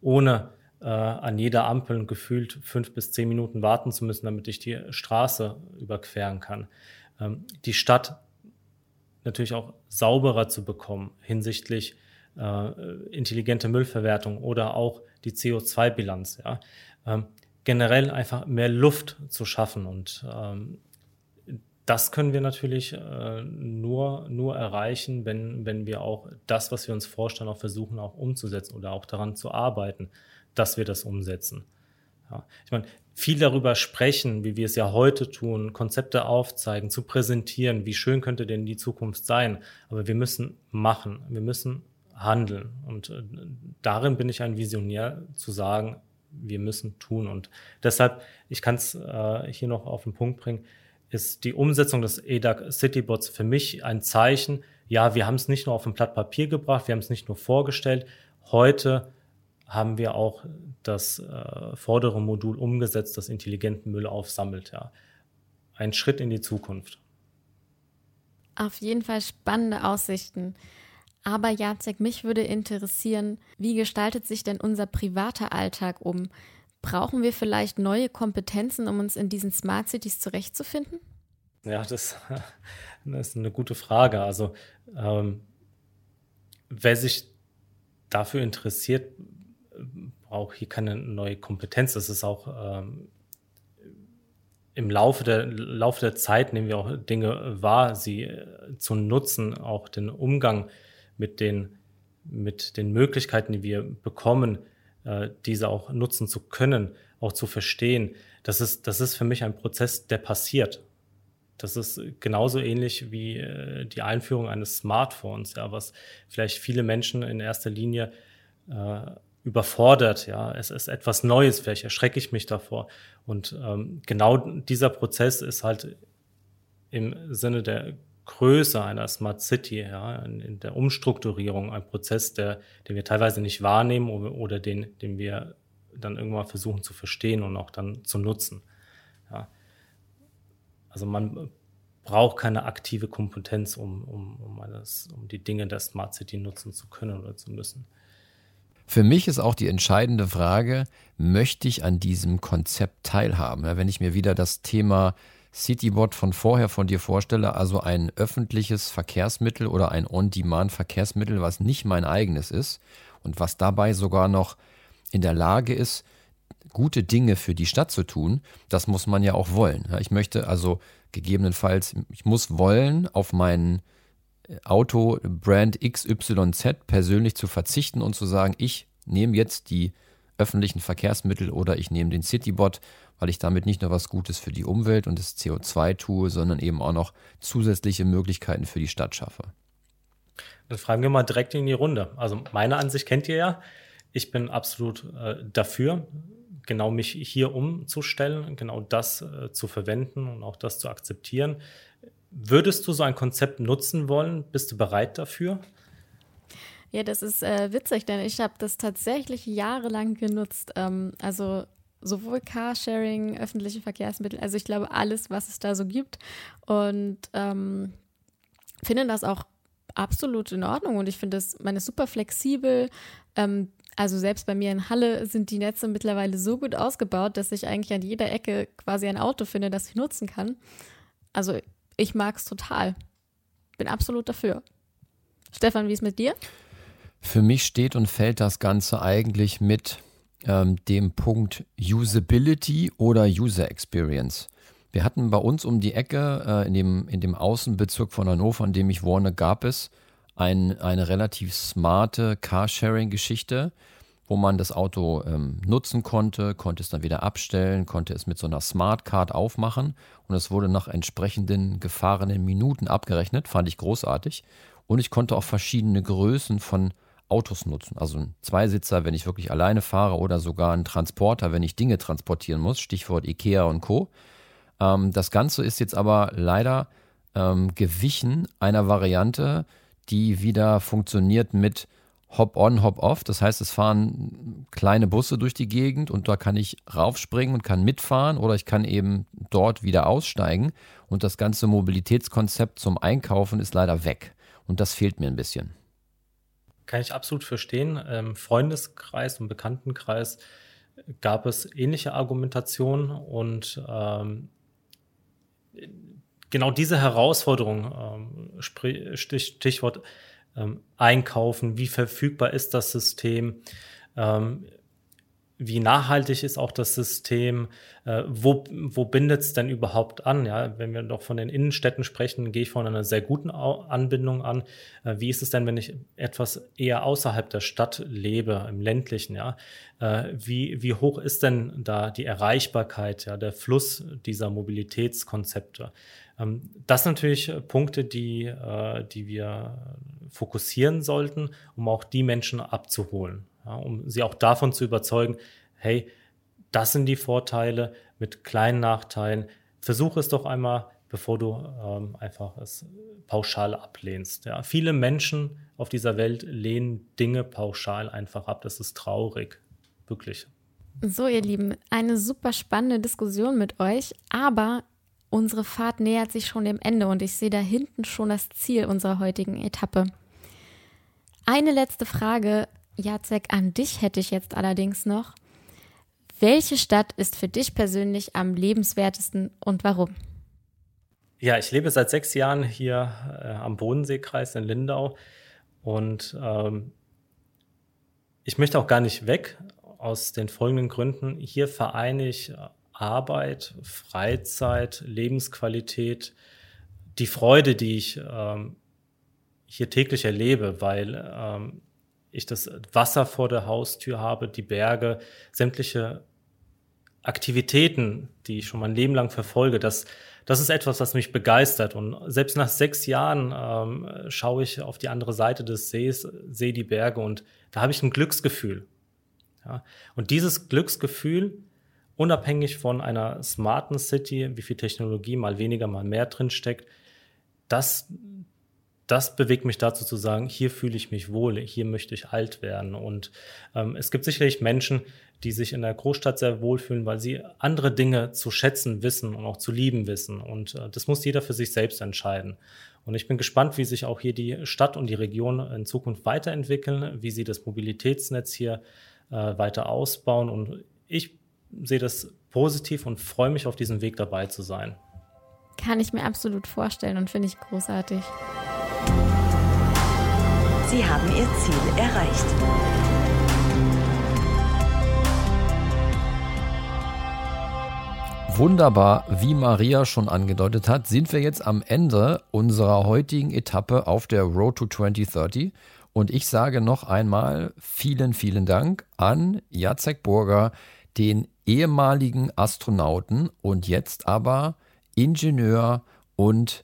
ohne äh, an jeder Ampel gefühlt fünf bis zehn Minuten warten zu müssen, damit ich die Straße überqueren kann. Ähm, die Stadt natürlich auch sauberer zu bekommen hinsichtlich intelligente Müllverwertung oder auch die CO2-Bilanz. Ja. Ähm, generell einfach mehr Luft zu schaffen und ähm, das können wir natürlich äh, nur, nur erreichen, wenn, wenn wir auch das, was wir uns vorstellen, auch versuchen auch umzusetzen oder auch daran zu arbeiten, dass wir das umsetzen. Ja. Ich meine, viel darüber sprechen, wie wir es ja heute tun, Konzepte aufzeigen, zu präsentieren, wie schön könnte denn die Zukunft sein. Aber wir müssen machen. Wir müssen handeln. Und äh, darin bin ich ein Visionär zu sagen, wir müssen tun. Und deshalb, ich kann es äh, hier noch auf den Punkt bringen, ist die Umsetzung des EDAC Citybots für mich ein Zeichen, ja, wir haben es nicht nur auf ein Blatt Papier gebracht, wir haben es nicht nur vorgestellt, heute haben wir auch das äh, vordere Modul umgesetzt, das intelligenten Müll aufsammelt. Ja. Ein Schritt in die Zukunft. Auf jeden Fall spannende Aussichten. Aber Jacek, mich würde interessieren, wie gestaltet sich denn unser privater Alltag um? Brauchen wir vielleicht neue Kompetenzen, um uns in diesen Smart Cities zurechtzufinden? Ja, das, das ist eine gute Frage. Also ähm, wer sich dafür interessiert, braucht hier keine neue Kompetenz. Das ist auch ähm, im Laufe der, Laufe der Zeit nehmen wir auch Dinge wahr, sie äh, zu nutzen, auch den Umgang mit den, mit den Möglichkeiten, die wir bekommen, äh, diese auch nutzen zu können, auch zu verstehen. Das ist, das ist für mich ein Prozess, der passiert. Das ist genauso ähnlich wie äh, die Einführung eines Smartphones, ja, was vielleicht viele Menschen in erster Linie äh, überfordert. Ja, es ist etwas Neues. Vielleicht erschrecke ich mich davor. Und ähm, genau dieser Prozess ist halt im Sinne der Größe einer Smart City, ja, in, der Umstrukturierung ein Prozess, der, den wir teilweise nicht wahrnehmen oder, den, den wir dann irgendwann versuchen zu verstehen und auch dann zu nutzen. Ja. Also man braucht keine aktive Kompetenz, um, um, um, alles, um die Dinge der Smart City nutzen zu können oder zu müssen. Für mich ist auch die entscheidende Frage, möchte ich an diesem Konzept teilhaben? wenn ich mir wieder das Thema Citybot von vorher von dir vorstelle, also ein öffentliches Verkehrsmittel oder ein On-Demand-Verkehrsmittel, was nicht mein eigenes ist und was dabei sogar noch in der Lage ist, gute Dinge für die Stadt zu tun, das muss man ja auch wollen. Ich möchte also gegebenenfalls, ich muss wollen, auf meinen Auto Brand XYZ persönlich zu verzichten und zu sagen, ich nehme jetzt die öffentlichen Verkehrsmittel oder ich nehme den Citybot, weil ich damit nicht nur was Gutes für die Umwelt und das CO2 tue, sondern eben auch noch zusätzliche Möglichkeiten für die Stadt schaffe. Dann fragen wir mal direkt in die Runde. Also meine Ansicht kennt ihr ja. Ich bin absolut äh, dafür, genau mich hier umzustellen, genau das äh, zu verwenden und auch das zu akzeptieren. Würdest du so ein Konzept nutzen wollen? Bist du bereit dafür? Ja, das ist äh, witzig, denn ich habe das tatsächlich jahrelang genutzt. Ähm, also sowohl Carsharing, öffentliche Verkehrsmittel, also ich glaube alles, was es da so gibt. Und ähm, finde das auch absolut in Ordnung und ich finde es, man ist super flexibel. Ähm, also selbst bei mir in Halle sind die Netze mittlerweile so gut ausgebaut, dass ich eigentlich an jeder Ecke quasi ein Auto finde, das ich nutzen kann. Also ich mag es total. Bin absolut dafür. Stefan, wie ist mit dir? Für mich steht und fällt das Ganze eigentlich mit ähm, dem Punkt Usability oder User Experience. Wir hatten bei uns um die Ecke äh, in, dem, in dem Außenbezirk von Hannover, in dem ich wohne, gab es ein, eine relativ smarte Carsharing-Geschichte, wo man das Auto ähm, nutzen konnte, konnte es dann wieder abstellen, konnte es mit so einer Smartcard aufmachen und es wurde nach entsprechenden gefahrenen Minuten abgerechnet, fand ich großartig. Und ich konnte auch verschiedene Größen von Autos nutzen. Also ein Zweisitzer, wenn ich wirklich alleine fahre oder sogar ein Transporter, wenn ich Dinge transportieren muss, Stichwort Ikea und Co. Ähm, das Ganze ist jetzt aber leider ähm, gewichen einer Variante, die wieder funktioniert mit Hop-on, Hop-off. Das heißt, es fahren kleine Busse durch die Gegend und da kann ich raufspringen und kann mitfahren oder ich kann eben dort wieder aussteigen. Und das ganze Mobilitätskonzept zum Einkaufen ist leider weg. Und das fehlt mir ein bisschen. Kann ich absolut verstehen. Im Freundeskreis und Bekanntenkreis gab es ähnliche Argumentationen und ähm, genau diese Herausforderung, ähm, Stichwort ähm, einkaufen, wie verfügbar ist das System, ähm, wie nachhaltig ist auch das System, äh, wo, wo bindet es denn überhaupt an? Ja, wenn wir doch von den Innenstädten sprechen, gehe ich von einer sehr guten Anbindung an. Äh, wie ist es denn, wenn ich etwas eher außerhalb der Stadt lebe, im ländlichen? Ja, äh, wie, wie hoch ist denn da die Erreichbarkeit, ja, der Fluss dieser Mobilitätskonzepte? Ähm, das sind natürlich Punkte, die, äh, die wir fokussieren sollten, um auch die Menschen abzuholen, ja, um sie auch davon zu überzeugen, hey, das sind die Vorteile mit kleinen Nachteilen. Versuche es doch einmal, bevor du ähm, einfach es pauschal ablehnst. Ja. Viele Menschen auf dieser Welt lehnen Dinge pauschal einfach ab. Das ist traurig, wirklich. So, ihr Lieben, eine super spannende Diskussion mit euch, aber Unsere Fahrt nähert sich schon dem Ende und ich sehe da hinten schon das Ziel unserer heutigen Etappe. Eine letzte Frage, Jacek, an dich hätte ich jetzt allerdings noch. Welche Stadt ist für dich persönlich am lebenswertesten und warum? Ja, ich lebe seit sechs Jahren hier äh, am Bodenseekreis in Lindau und ähm, ich möchte auch gar nicht weg aus den folgenden Gründen. Hier vereine ich Arbeit, Freizeit, Lebensqualität, die Freude, die ich ähm, hier täglich erlebe, weil ähm, ich das Wasser vor der Haustür habe, die Berge, sämtliche Aktivitäten, die ich schon mein Leben lang verfolge, das, das ist etwas, was mich begeistert. Und selbst nach sechs Jahren ähm, schaue ich auf die andere Seite des Sees, sehe die Berge und da habe ich ein Glücksgefühl. Ja? Und dieses Glücksgefühl, unabhängig von einer smarten City, wie viel Technologie mal weniger, mal mehr drin steckt, das, das bewegt mich dazu zu sagen, hier fühle ich mich wohl, hier möchte ich alt werden. Und ähm, es gibt sicherlich Menschen, die sich in der Großstadt sehr wohlfühlen, weil sie andere Dinge zu schätzen wissen und auch zu lieben wissen. Und äh, das muss jeder für sich selbst entscheiden. Und ich bin gespannt, wie sich auch hier die Stadt und die Region in Zukunft weiterentwickeln, wie sie das Mobilitätsnetz hier äh, weiter ausbauen. Und ich sehe das positiv und freue mich auf diesem Weg dabei zu sein. Kann ich mir absolut vorstellen und finde ich großartig. Sie haben Ihr Ziel erreicht. Wunderbar, wie Maria schon angedeutet hat, sind wir jetzt am Ende unserer heutigen Etappe auf der Road to 2030. Und ich sage noch einmal vielen, vielen Dank an Jacek Burger, den ehemaligen Astronauten und jetzt aber Ingenieur und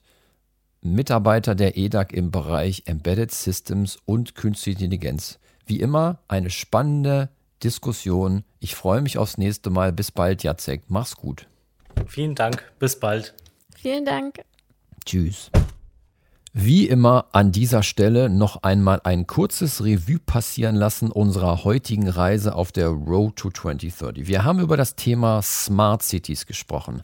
Mitarbeiter der EDAG im Bereich Embedded Systems und Künstliche Intelligenz. Wie immer eine spannende Diskussion. Ich freue mich aufs nächste Mal. Bis bald, Jacek. Mach's gut. Vielen Dank. Bis bald. Vielen Dank. Tschüss. Wie immer an dieser Stelle noch einmal ein kurzes Revue passieren lassen unserer heutigen Reise auf der Road to 2030. Wir haben über das Thema Smart Cities gesprochen.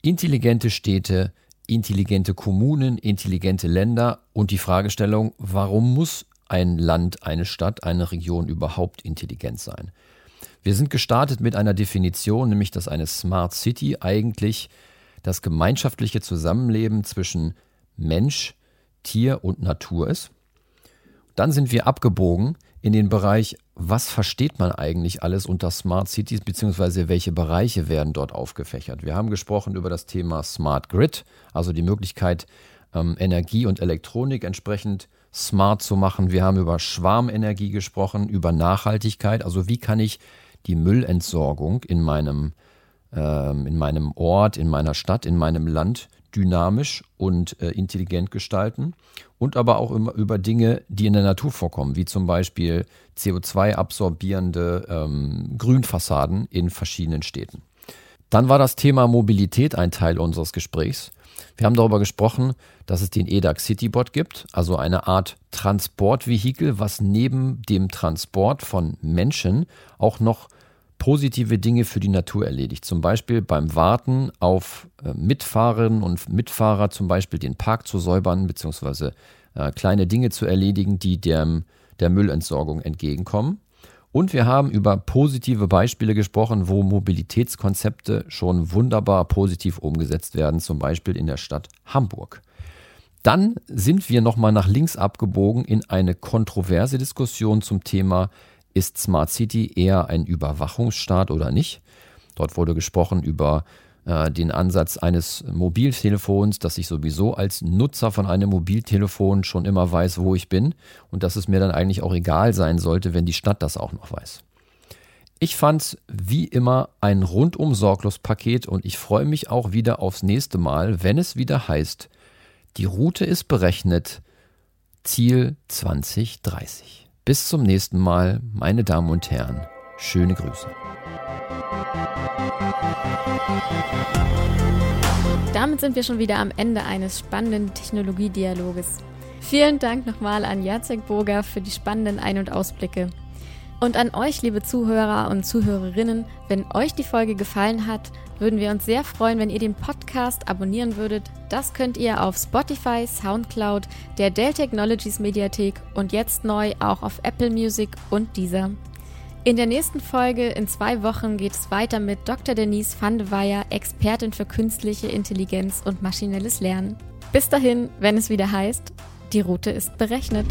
Intelligente Städte, intelligente Kommunen, intelligente Länder und die Fragestellung, warum muss ein Land, eine Stadt, eine Region überhaupt intelligent sein? Wir sind gestartet mit einer Definition, nämlich dass eine Smart City eigentlich das gemeinschaftliche Zusammenleben zwischen Mensch, Tier und Natur ist. Dann sind wir abgebogen in den Bereich, was versteht man eigentlich alles unter Smart Cities, beziehungsweise welche Bereiche werden dort aufgefächert. Wir haben gesprochen über das Thema Smart Grid, also die Möglichkeit, ähm, Energie und Elektronik entsprechend smart zu machen. Wir haben über Schwarmenergie gesprochen, über Nachhaltigkeit, also wie kann ich die Müllentsorgung in meinem, ähm, in meinem Ort, in meiner Stadt, in meinem Land dynamisch und äh, intelligent gestalten und aber auch immer über Dinge, die in der Natur vorkommen, wie zum Beispiel CO2-absorbierende ähm, Grünfassaden in verschiedenen Städten. Dann war das Thema Mobilität ein Teil unseres Gesprächs. Wir haben darüber gesprochen, dass es den EDAC Citybot gibt, also eine Art Transportvehikel, was neben dem Transport von Menschen auch noch positive Dinge für die Natur erledigt. Zum Beispiel beim Warten auf äh, Mitfahrerinnen und Mitfahrer, zum Beispiel den Park zu säubern, beziehungsweise äh, kleine Dinge zu erledigen, die dem, der Müllentsorgung entgegenkommen. Und wir haben über positive Beispiele gesprochen, wo Mobilitätskonzepte schon wunderbar positiv umgesetzt werden, zum Beispiel in der Stadt Hamburg. Dann sind wir nochmal nach links abgebogen in eine kontroverse Diskussion zum Thema ist Smart City eher ein Überwachungsstaat oder nicht? Dort wurde gesprochen über äh, den Ansatz eines Mobiltelefons, dass ich sowieso als Nutzer von einem Mobiltelefon schon immer weiß, wo ich bin und dass es mir dann eigentlich auch egal sein sollte, wenn die Stadt das auch noch weiß. Ich fand es wie immer ein rundum sorglos Paket und ich freue mich auch wieder aufs nächste Mal, wenn es wieder heißt, die Route ist berechnet, Ziel 2030. Bis zum nächsten Mal, meine Damen und Herren. Schöne Grüße. Damit sind wir schon wieder am Ende eines spannenden Technologiedialoges. Vielen Dank nochmal an Jacek Burger für die spannenden Ein- und Ausblicke. Und an euch, liebe Zuhörer und Zuhörerinnen, wenn euch die Folge gefallen hat, würden wir uns sehr freuen, wenn ihr den Podcast abonnieren würdet. Das könnt ihr auf Spotify, Soundcloud, der Dell Technologies Mediathek und jetzt neu auch auf Apple Music und dieser. In der nächsten Folge in zwei Wochen geht es weiter mit Dr. Denise van de Weyer, Expertin für künstliche Intelligenz und maschinelles Lernen. Bis dahin, wenn es wieder heißt, die Route ist berechnet.